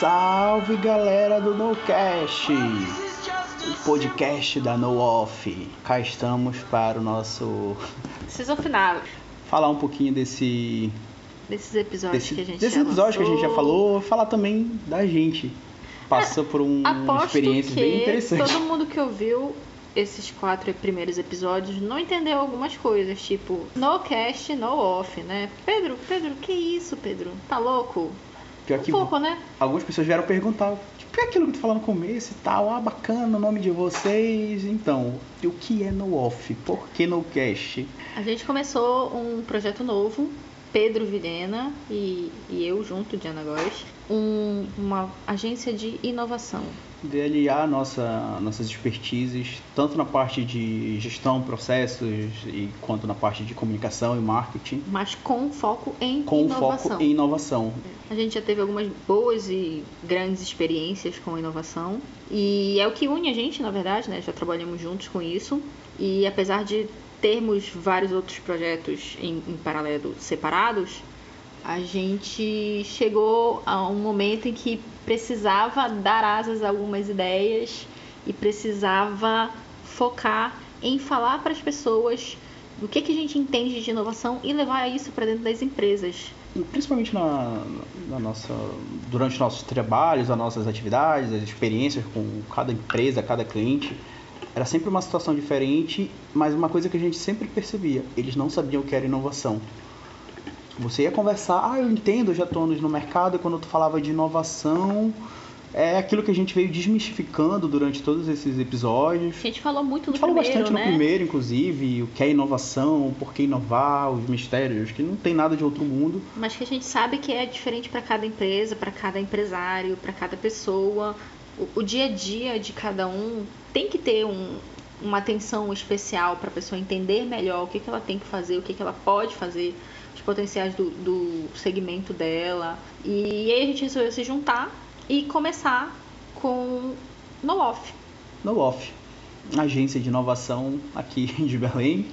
salve galera do NoCast, o podcast da No Off. Cá estamos para o nosso Season final falar um pouquinho desse desses episódios desse, que a gente desse já episódio que a gente já falou, falar também da gente. Passou por um, uma experiência bem interessante. todo mundo que ouviu esses quatro primeiros episódios não entendeu algumas coisas, tipo, no cast, no off, né? Pedro, Pedro, que isso, Pedro? Tá louco? Pior Um que pouco, né? algumas pessoas vieram perguntar, tipo, é aquilo que tu falou no começo e tal, ah, bacana o nome de vocês. Então, e o que é no off? Por que no cast? A gente começou um projeto novo, Pedro Vilhena e, e eu junto, Diana Góes, um, uma agência de inovação. de aliar nossa, nossas expertises, tanto na parte de gestão, processos, e quanto na parte de comunicação e marketing, Mas com foco em com inovação. foco em inovação. A gente já teve algumas boas e grandes experiências com inovação. E é o que une a gente, na verdade, né? Já trabalhamos juntos com isso. E apesar de termos vários outros projetos em, em paralelo separados, a gente chegou a um momento em que precisava dar asas a algumas ideias e precisava focar em falar para as pessoas do que, que a gente entende de inovação e levar isso para dentro das empresas. Principalmente na, na nossa, durante os nossos trabalhos, as nossas atividades, as experiências com cada empresa, cada cliente, era sempre uma situação diferente, mas uma coisa que a gente sempre percebia, eles não sabiam o que era inovação. Você ia conversar, ah, eu entendo, eu já estou anos no mercado, e quando tu falava de inovação, é aquilo que a gente veio desmistificando durante todos esses episódios. A gente falou muito no gente falou primeiro, bastante né? no primeiro, inclusive, o que é inovação, por que inovar, os mistérios, que não tem nada de outro mundo. Mas que a gente sabe que é diferente para cada empresa, para cada empresário, para cada pessoa. O, dia a dia de cada um tem que ter um, uma atenção especial para a pessoa entender melhor o que, que ela tem que fazer, o que, que ela pode fazer, os potenciais do, do segmento dela. E aí a gente resolveu se juntar e começar com no off. No Off, agência de inovação aqui de Belém.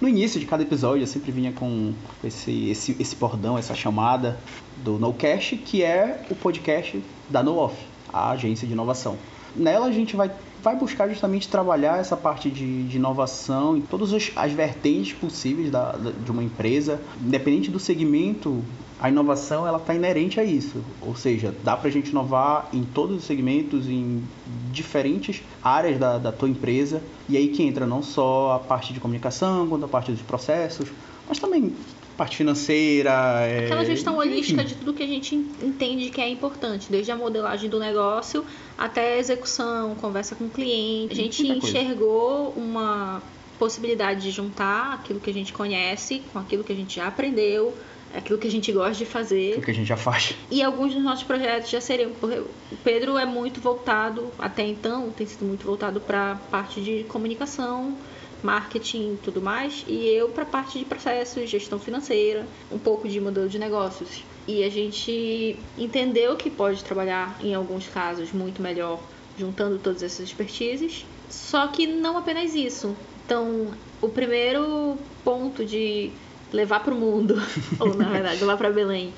No início de cada episódio eu sempre vinha com esse, esse, esse bordão, essa chamada do NoCast, que é o podcast da No Off, a agência de inovação. Nela a gente vai, vai buscar justamente trabalhar essa parte de, de inovação em todas as, as vertentes possíveis da, de uma empresa, independente do segmento. A inovação ela está inerente a isso, ou seja, dá para a gente inovar em todos os segmentos, em diferentes áreas da, da tua empresa, e aí que entra não só a parte de comunicação, quanto a parte dos processos, mas também parte financeira. é, Aquela gestão holística de tudo que a gente entende que é importante, desde a modelagem do negócio até a execução, conversa com o cliente. A gente Muita coisa. enxergou uma possibilidade de juntar aquilo que a gente conhece com aquilo que a gente já aprendeu, aquilo que a gente gosta de fazer. o que a gente já faz. E alguns dos nossos projetos já seriam. O Pedro é muito voltado, até então, tem sido muito voltado para a parte de comunicação, marketing e tudo mais, e eu para a parte de processos, gestão financeira, um pouco de modelo de negócios. E a gente entendeu que pode trabalhar, em alguns casos, muito melhor juntando todas essas expertises, só que não apenas isso. Então, o primeiro ponto de levar para o mundo, ou na verdade, levar para Belém,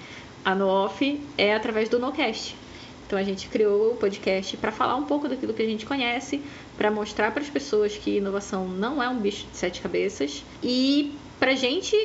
a No Off é através do NoCast. Então a gente criou o podcast para falar um pouco daquilo que a gente conhece, para mostrar para as pessoas que inovação não é um bicho de sete cabeças e para a gente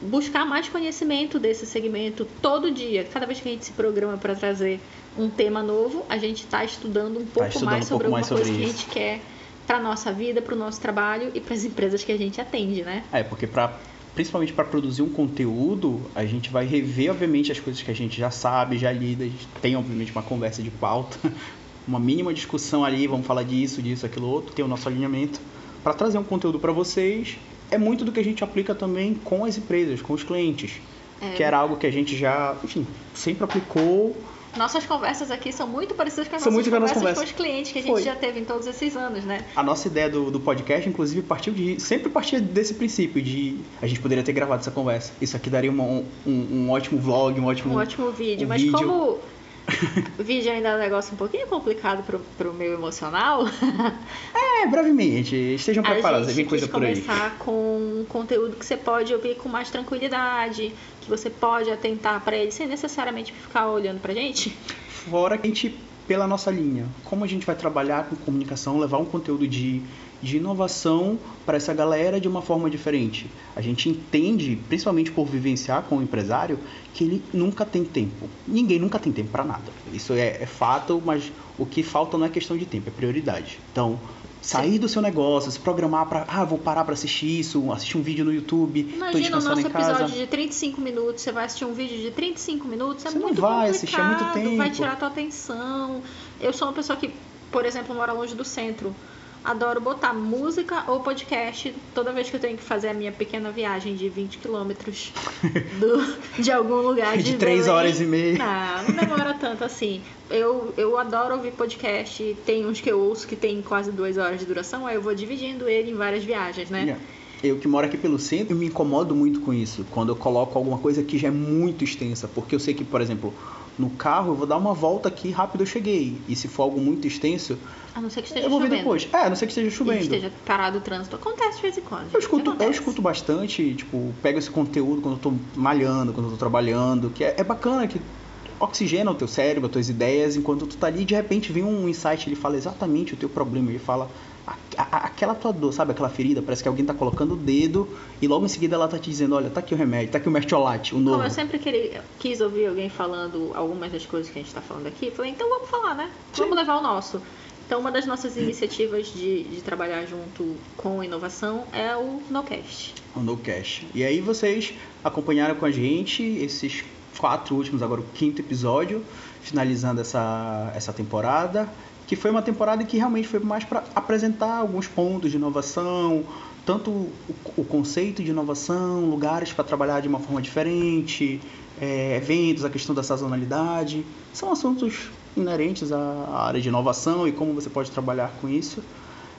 buscar mais conhecimento desse segmento todo dia. Cada vez que a gente se programa para trazer um tema novo, a gente está estudando um pouco estudando mais um sobre pouco alguma mais coisa sobre que a isso. gente quer para nossa vida, para o nosso trabalho e para as empresas que a gente atende, né? É, porque pra, principalmente para produzir um conteúdo, a gente vai rever, obviamente, as coisas que a gente já sabe, já lida, a gente tem, obviamente, uma conversa de pauta, uma mínima discussão ali, vamos falar disso, disso, aquilo outro, tem o nosso alinhamento, para trazer um conteúdo para vocês. É muito do que a gente aplica também com as empresas, com os clientes, É, que era algo que a gente já, enfim, sempre aplicou. Nossas conversas aqui são muito parecidas com as São nossas nossa conversas com os clientes que a gente Foi. já teve em todos esses anos, né? A nossa ideia do, do podcast, inclusive, partiu de. Sempre partia desse princípio de a gente poderia ter gravado essa conversa. Isso aqui daria uma- um, um, um ótimo vlog, um ótimo. Um ótimo vídeo. um Mas vídeo. como o vídeo ainda é um negócio um pouquinho complicado pro, pro meu emocional, É, brevemente. Estejam preparados, vem coisa por aí. começar com um conteúdo que você pode ouvir com mais tranquilidade, que você pode atentar para ele sem necessariamente ficar olhando pra gente. Fora que a gente, pela nossa linha, como a gente vai trabalhar com comunicação, levar um conteúdo de, de inovação para essa galera de uma forma diferente. A gente entende, principalmente por vivenciar com o empresário, que ele nunca tem tempo. Ninguém nunca tem tempo para nada. Isso é, é fato, mas o que falta não é questão de tempo, é prioridade. Então, sair do seu negócio, se programar para, ah, vou parar para assistir isso, assistir um vídeo no YouTube, tô Imagina o descansando nosso em casa. episódio de 35 minutos, você vai assistir um vídeo de 35 minutos, é Você não muito vai complicado, assistir, é muito vai tempo. tirar tua atenção. Eu sou uma pessoa que, por exemplo, mora longe do centro. Adoro botar música ou podcast toda vez que eu tenho que fazer a minha pequena viagem de 20 quilômetros de algum lugar de, De três Belém. horas e meia. Não, não demora tanto assim. Eu, eu adoro ouvir podcast. Tem uns que eu ouço que tem quase duas horas de duração, aí eu vou dividindo ele em várias viagens, né? Yeah. Eu que moro aqui pelo centro, eu me incomodo muito com isso. Quando eu coloco alguma coisa que já é muito extensa. Porque eu sei que, por exemplo, no carro eu vou dar uma volta aqui rápido eu cheguei. E se for algo muito extenso, A não ser que esteja eu vou ver chovendo. depois. É, a não ser que esteja E chovendo. esteja parado o trânsito. Acontece de vez em quando. Eu escuto, eu escuto bastante, tipo, pego esse conteúdo quando eu tô malhando, quando eu tô trabalhando, que é, é bacana que oxigena o teu cérebro, as tuas ideias, enquanto tu tá ali, de repente vem um insight, ele fala exatamente o teu problema, ele fala a- a- aquela tua dor, sabe, aquela ferida, parece que alguém tá colocando o dedo e logo em seguida ela tá te dizendo, olha, tá aqui o remédio, tá aqui o mertiolate, o novo. Como eu sempre queria, quis ouvir alguém falando algumas das coisas que a gente tá falando aqui, falei, então vamos falar, né? Vamos levar o nosso. Então, uma das nossas iniciativas de, de trabalhar junto com inovação é o NoCast. o No Cash. E aí vocês acompanharam com a gente esses quatro últimos, agora o quinto episódio, finalizando essa, essa temporada, que foi uma temporada que realmente foi mais para apresentar alguns pontos de inovação, tanto o, o conceito de inovação, lugares para trabalhar de uma forma diferente, é, eventos, a questão da sazonalidade, são assuntos inerentes à área de inovação e como você pode trabalhar com isso.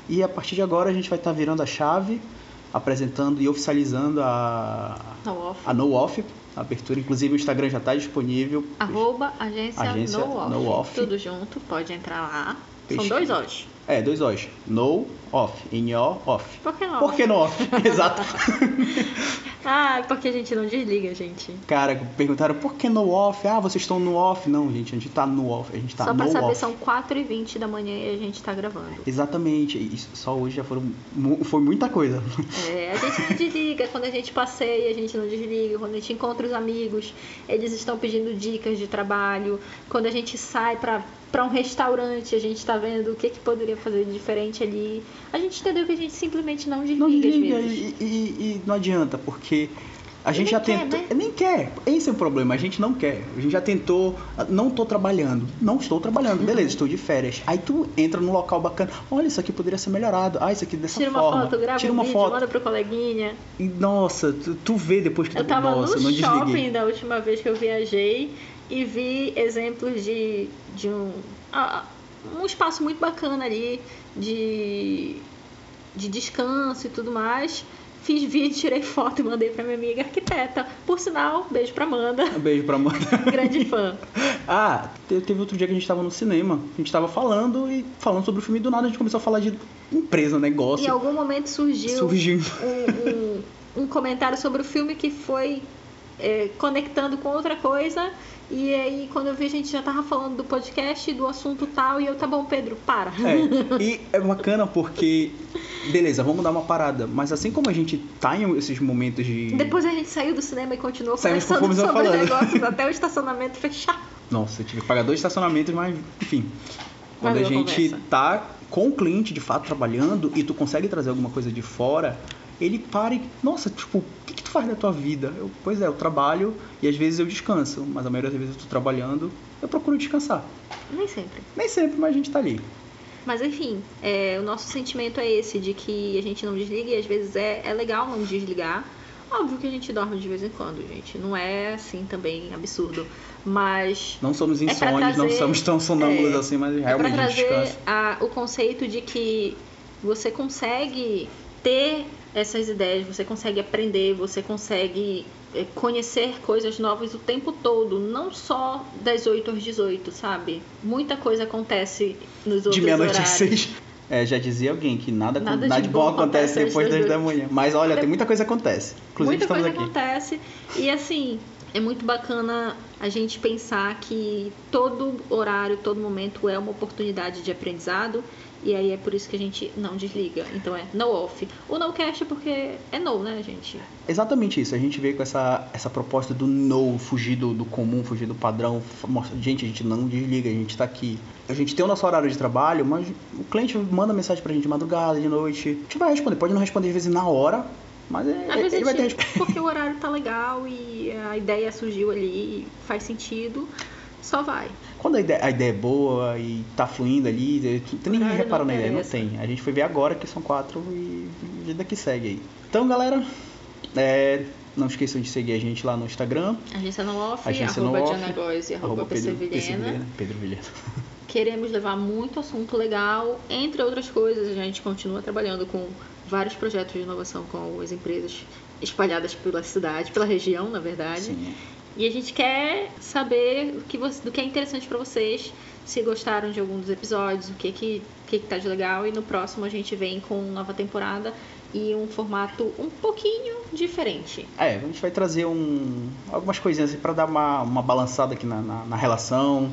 E a partir de agora a gente vai estar virando a chave, apresentando e oficializando a, No off. a No Off, a abertura. Inclusive o Instagram já está disponível. Arroba agência, Agência no, off. No Off. Tudo junto, pode entrar lá. São dois O's. É, dois O's. No Off. N-O Off. Por que não? Por que no Off? Exato. Ah, porque a gente não desliga, gente. Cara, perguntaram por que no Off? Ah, vocês estão no Off? Não, gente, a gente tá no Off. A gente tá Só no pra saber, Off. são 4h20 da manhã e a gente tá gravando. Exatamente. E só hoje já foram. Foi muita coisa. É, a gente não desliga, quando a gente passeia, a gente não desliga, quando a gente encontra os amigos, eles estão pedindo dicas de trabalho, quando a gente sai pra, pra um restaurante, a gente tá vendo o que, que poderia fazer de diferente ali. A gente entendeu que a gente simplesmente não desliga, Não desliga às e, vezes. e- e não adianta, porque a E gente já quer, tentou. né? Nem quer. Esse é o problema, a gente não quer. A gente já tentou. Não tô trabalhando. Não estou trabalhando. Beleza, estou de férias. Aí tu entra num local bacana. Olha, isso aqui poderia ser melhorado. Ah, isso aqui dessa Tira uma forma. foto, grava Tira um uma vídeo, foto. manda pro coleguinha. E, nossa, tu, tu vê depois que Eu tu. tava nossa, no não shopping desliguei. da última vez que eu viajei e vi exemplos de, de um, ah, um espaço muito bacana ali de, de descanso e tudo mais. Fiz vídeo, tirei foto e mandei pra minha amiga arquiteta. Por sinal, beijo pra Amanda, Um beijo pra Amanda. grande fã. Ah, te- teve outro dia que a gente tava no cinema. A gente tava falando e falando sobre o filme e do nada a gente começou a falar de empresa, negócio. Em algum momento surgiu, Surgiu. um, um, um comentário sobre o filme que foi é, conectando com outra coisa. E aí, quando eu vi, a gente já tava falando do podcast, do assunto tal, e eu, tá bom, Pedro, para. É, e é bacana porque, beleza, vamos dar uma parada, mas assim como a gente tá em esses momentos de. Depois a gente saiu do cinema e continuou Saímos conversando sobre falando. negócios até o estacionamento fechar. Nossa, eu tive que pagar dois estacionamentos, mas enfim. Quando a a gente conversa. tá com o cliente de fato trabalhando e tu consegue trazer alguma coisa de fora, ele para e. Nossa, tipo, o que, que tu faz da tua vida? Eu, pois é, eu trabalho e às vezes eu descanso, mas a maioria das vezes eu tô trabalhando, eu procuro descansar. Nem sempre. Nem sempre, mas a gente tá ali. Mas enfim, é, o nosso sentimento é esse, de que a gente não desliga e às vezes é, é legal não desligar. Óbvio que a gente dorme de vez em quando, gente. Não é assim também absurdo. Mas Não somos É insônios, não trazer- somos tão sonâmbulos é, assim, mas é realmente a gente trazer descansa. a- o conceito de que você consegue ter essas ideias, você consegue aprender, você consegue é, conhecer coisas novas o tempo todo, não só das 8 às 18, sabe? Muita coisa acontece nos outros De meia-noite às horários. seis. É, já dizia alguém que nada, Nada nada, de bom bom acontece acontece depois das da manhã. Mas olha, tem muita coisa que acontece. Inclusive Muita estamos coisa aqui. acontece e assim, é muito bacana a gente pensar que todo horário, todo momento é uma oportunidade de aprendizado e aí é por isso que a gente não desliga. Então é no off. O no cast é porque é no, né, gente? Exatamente isso. A gente veio com essa, essa proposta do no, fugir do, do comum, fugir do padrão. Gente, a gente não desliga, a gente tá aqui. A gente tem o nosso horário de trabalho, mas o cliente manda mensagem pra gente de madrugada, de noite. A gente vai responder. Pode não responder às vezes na hora, mas é, Às vezes ele vai ter tipo, porque o horário tá legal e a ideia surgiu ali, faz sentido, só vai. Quando a ideia, a ideia é boa e tá fluindo ali, ninguém Horário repara não na ideia, não tem. A gente foi ver agora que são quatro e a vida que segue aí. Então, galera, é, não esqueçam de seguir a gente lá no Instagram. Agência no off, Agência arroba off, Diana Góes e arroba, Pedro, PC Vilhena. Vilhena, Pedro Vilhena. Queremos levar muito assunto legal, entre outras coisas, a gente continua trabalhando com vários projetos de inovação com as empresas espalhadas pela cidade, pela região, na verdade. Sim. E a gente quer saber o que você- do que é interessante para vocês, se gostaram de algum dos episódios, o que que, que que tá de legal. E no próximo a gente vem com nova temporada e um formato um pouquinho diferente. É, a gente vai trazer um, algumas coisinhas assim pra dar uma, uma balançada aqui na, na, na relação,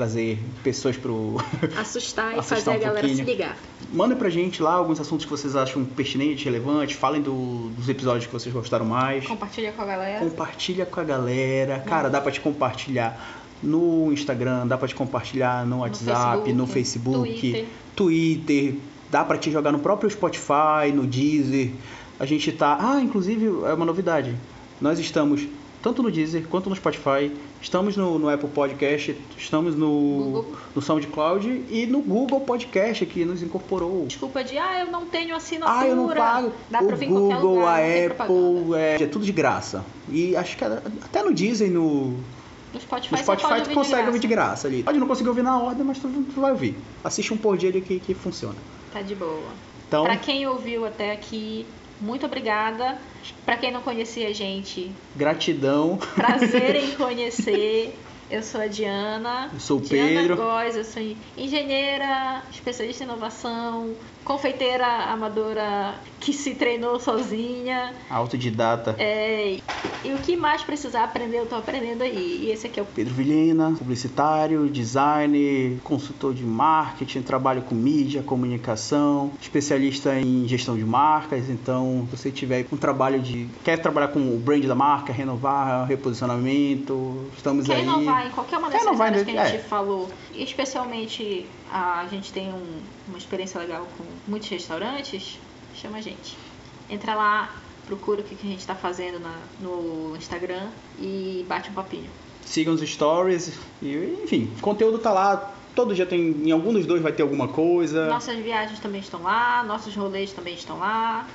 trazer pessoas pro. Assustar e Assustar fazer a um galera se pouquinho. ligar. Mandem pra gente lá alguns assuntos que vocês acham pertinentes, relevantes, falem do- dos episódios que vocês gostaram mais. Compartilha com a galera. Compartilha com a galera. Cara, dá pra te compartilhar no Instagram, dá pra te compartilhar no WhatsApp, no Facebook, Twitter. Twitter, dá pra te jogar no próprio Spotify, no Deezer. A gente tá. Ah, inclusive, é uma novidade. Nós estamos tanto no Deezer quanto no Spotify. Estamos no, no Apple Podcast, estamos no, Google. no SoundCloud e no Google Podcast que nos incorporou. Desculpa de, ah, eu não tenho assinatura. Ah, eu não pago. Dá o pra vir Google, lugar, a. Apple, é, é tudo de graça. E acho que até no Disney, no, No Spotify, no Spotify tu consegue ouvir de graça. graça ali. Pode não conseguir ouvir na ordem, mas tu, tu vai ouvir. Assiste um por dia ali que, que funciona. Tá de boa. Então, Pra quem ouviu até aqui, muito obrigada. Pra quem não conhecia a gente, gratidão. prazer em conhecer. Eu sou a Diana. Eu sou o Diana Pedro. Góes, eu sou engenheira, especialista em inovação, confeiteira amadora que se treinou sozinha. Autodidata. É, e o que mais precisar aprender, eu tô aprendendo aí. E esse aqui é o Pedro Vilhena, publicitário, designer, consultor de marketing, trabalho com mídia, comunicação, especialista em gestão de marcas. Então, se você tiver um trabalho de. quer trabalhar com o brand da marca, renovar, reposicionamento, estamos Quer aí. inovar em qualquer uma Quer dessas inovar áreas em- que a gente é. falou. Especialmente a gente tem um- uma experiência legal com muitos restaurantes, chama a gente. Entra lá, procura o que, que a gente está fazendo na- no Instagram e bate um papinho. Sigam os stories e, enfim, o conteúdo tá lá. Todo dia tem. Em algum dos dois vai ter alguma coisa. Nossas viagens também estão lá, nossos rolês também estão lá.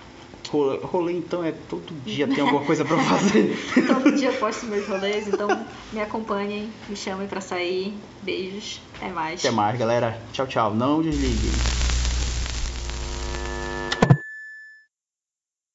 Rolê, rolê, então é todo dia tem alguma coisa pra fazer. Todo dia eu posto meus rolês, então me acompanhem, me chamem para sair. Beijos, até mais. Até mais, galera. Tchau, tchau. Não desliguem.